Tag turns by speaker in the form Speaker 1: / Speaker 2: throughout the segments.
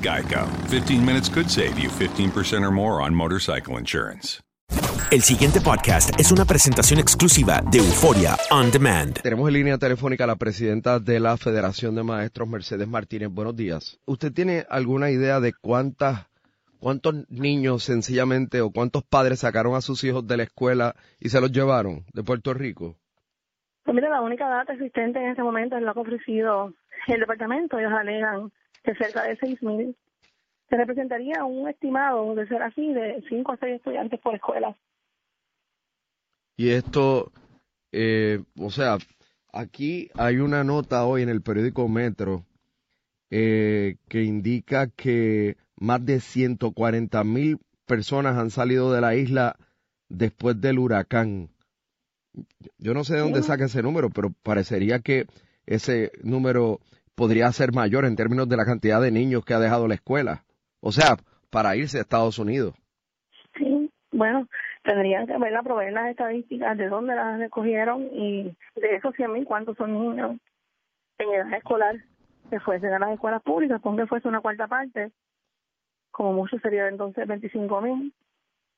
Speaker 1: Geico. 15 minutes could save you 15% or more on motorcycle insurance.
Speaker 2: El siguiente podcast es una presentación exclusiva de Euforia On Demand.
Speaker 3: Tenemos en línea telefónica a la presidenta de la Federación de Maestros, Mercedes Martínez. Buenos días. ¿Usted tiene alguna idea de cuántas, cuántos niños sencillamente o cuántos padres sacaron a sus hijos de la escuela y se los llevaron de Puerto Rico?
Speaker 4: Pues mira, la única data existente en este momento es la que ha ofrecido el departamento. Ellos alegan que cerca de 6.000 se representaría un estimado, de ser así, de 5 a 6 estudiantes por escuela.
Speaker 3: Y esto, eh, o sea, aquí hay una nota hoy en el periódico Metro eh, que indica que más de 140 mil personas han salido de la isla después del huracán. Yo no sé de dónde saca ese número, pero parecería que ese número podría ser mayor en términos de la cantidad de niños que ha dejado la escuela. O sea, para irse a Estados Unidos.
Speaker 4: Sí, bueno, tendrían que ver, proveer las estadísticas de dónde las recogieron y de esos 100.000 cuántos son niños en edad escolar que fuesen a las escuelas públicas, que fuese una cuarta parte, como mucho sería entonces 25.000.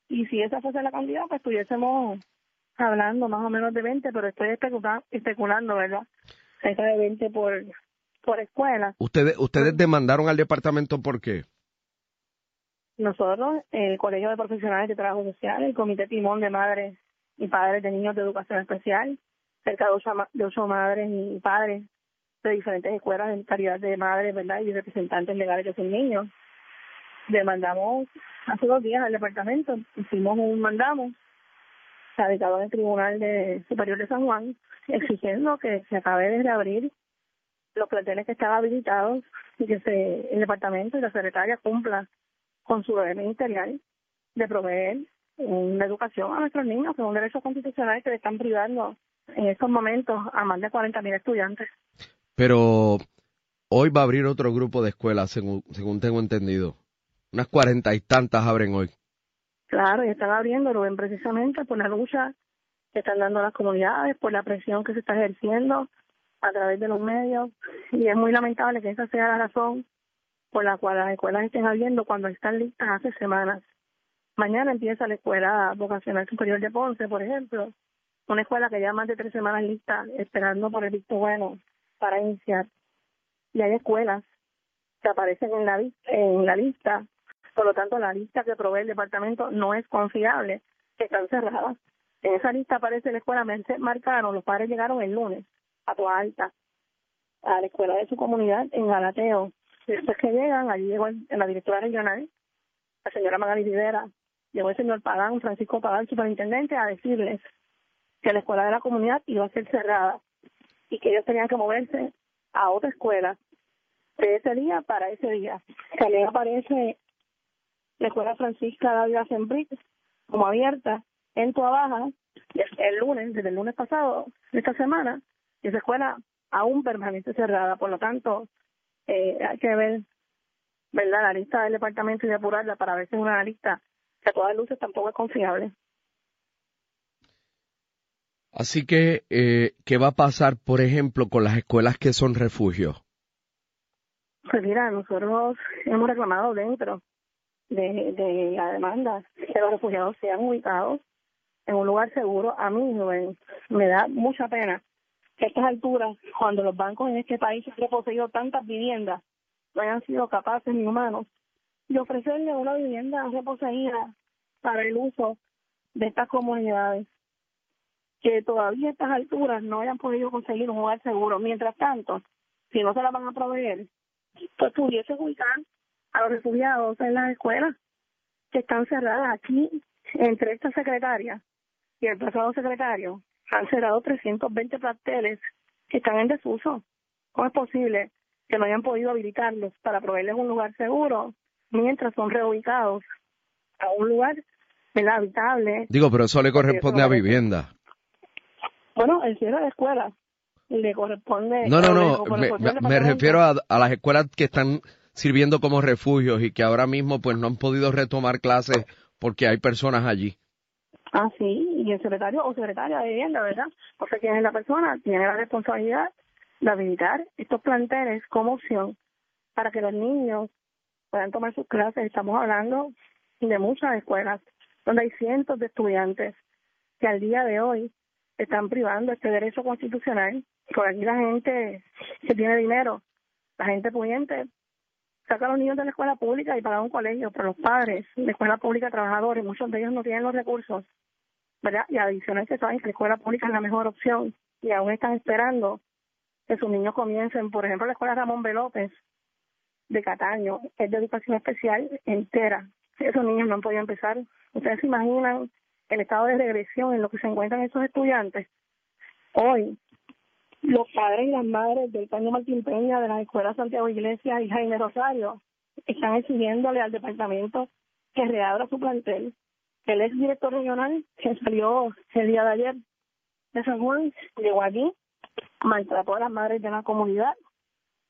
Speaker 4: Y si esa fuese la cantidad, pues estuviésemos hablando más o menos de 20, pero estoy especula- especulando, ¿verdad? Cerca de 20 por, por escuela.
Speaker 3: Ustedes, ustedes demandaron al departamento por qué?
Speaker 4: Nosotros, el Colegio de Profesionales de Trabajo Social, el Comité Timón de Madres y Padres de Niños de Educación Especial, cerca de ocho, de ocho madres y padres de diferentes escuelas en calidad de madres, ¿verdad? Y representantes legales de sus niños. Demandamos hace dos días al departamento, hicimos un mandamos radicado en el Tribunal de Superior de San Juan, exigiendo que se acabe de reabrir los planteles que están habilitados y que se, el departamento y la secretaria cumpla con su deber ministerial de proveer una educación a nuestros niños, que es un derecho constitucional que le están privando en estos momentos a más de 40.000 estudiantes.
Speaker 3: Pero hoy va a abrir otro grupo de escuelas, según, según tengo entendido. Unas cuarenta y tantas abren hoy.
Speaker 4: Claro, y están abriéndolo ven precisamente por la lucha que están dando las comunidades, por la presión que se está ejerciendo a través de los medios. Y es muy lamentable que esa sea la razón por la cual las escuelas estén abriendo cuando están listas hace semanas. Mañana empieza la Escuela Vocacional Superior de Ponce, por ejemplo, una escuela que ya más de tres semanas lista, esperando por el visto bueno para iniciar. Y hay escuelas que aparecen en la, lista Por lo tanto, la lista que provee el departamento no es confiable, están cerradas. En esa lista aparece la escuela Merced Marcano, los padres llegaron el lunes a Toa Alta, a la escuela de su comunidad en Galateo. Después que llegan, allí llegó el- la directora regional, la señora Magali Rivera, llegó el señor Pagán, Francisco Pagán, superintendente, a decirles que la escuela de la comunidad iba a ser cerrada y que ellos tenían que moverse a otra escuela de ese día para ese día. También aparece la escuela Francisca Dávila Sembric como abierta en Tua Baja el lunes, desde el lunes pasado de esta semana, esa escuela aún permanece cerrada. Por lo tanto, eh, hay que ver verdad la lista del departamento y depurarla para ver si es una lista que a todas luces tampoco es confiable.
Speaker 3: Así que, eh, ¿qué va a pasar, por ejemplo, con las escuelas que son refugios?
Speaker 4: Pues mira, nosotros hemos reclamado dentro de, de la demanda que los refugiados sean ubicados en un lugar seguro. A mí Rubén, me da mucha pena a estas alturas, cuando los bancos en este país han reposeído tantas viviendas, no hayan sido capaces ni humanos de ofrecerle una vivienda reposeída para el uso de estas comunidades. Que todavía a estas alturas no hayan podido conseguir un lugar seguro. Mientras tanto, si no se la van a proveer, pues pudiese ubicar a los refugiados en las escuelas que están cerradas aquí entre esta secretaria y el pasado secretario han cerrado 320 planteles que están en desuso. ¿Cómo es posible que no hayan podido habilitarlos para proveerles un lugar seguro mientras son reubicados a un lugar ¿verdad? habitable?
Speaker 3: Digo, pero eso le corresponde a vivienda.
Speaker 4: Bueno, el cierre de escuelas le corresponde.
Speaker 3: No, no, no, me,
Speaker 4: corresponde
Speaker 3: me- refiero a, a las escuelas que están sirviendo como refugios y que ahora mismo pues no han podido retomar clases porque hay personas allí.
Speaker 4: Ah, sí, y el secretario o secretaria de vivienda, ¿verdad? O sea, quién es la persona, tiene la responsabilidad de habilitar estos planteles como opción para que los niños puedan tomar sus clases. Estamos hablando de muchas escuelas donde hay cientos de estudiantes que al día de hoy están privando este derecho constitucional. Por aquí la gente que tiene dinero, la gente pudiente, saca a los niños de la escuela pública y paga un colegio, pero los padres de escuela pública, trabajadores, muchos de ellos no tienen los recursos, ¿verdad? Y adicional que saben que la escuela pública es la mejor opción y aún están esperando que sus niños comiencen, por ejemplo, la escuela Ramón B. López de Cataño, es de educación especial entera. Esos niños no han podido empezar. Ustedes se imaginan el estado de regresión en lo que se encuentran esos estudiantes. Hoy, los padres y las madres del Caño Martín Peña, de las escuelas Santiago Iglesias y Jaime Rosario, están exigiéndole al departamento que reabra su plantel. El ex director regional, que salió el día de ayer de San Juan, llegó aquí, maltrató a las madres de la comunidad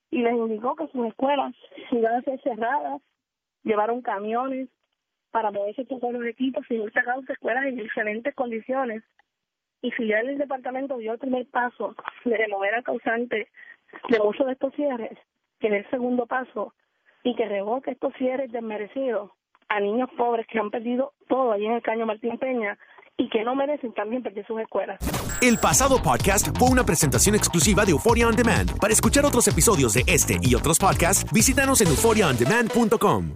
Speaker 4: y les indicó que sus escuelas iban a ser cerradas, llevaron camiones para poderse tocar los equipos y sacar sus escuelas en excelentes condiciones. Y si ya el departamento dio el primer paso de remover al causante de muchos de estos cierres, que en el segundo paso y que revoque estos cierres desmerecidos a niños pobres que han perdido todo allí en el Caño Martín Peña y que no merecen también perder sus escuelas.
Speaker 2: El pasado podcast fue una presentación exclusiva de Euphoria On Demand. Para escuchar otros episodios de este y otros podcasts, visítanos en euphoriaondemand.com.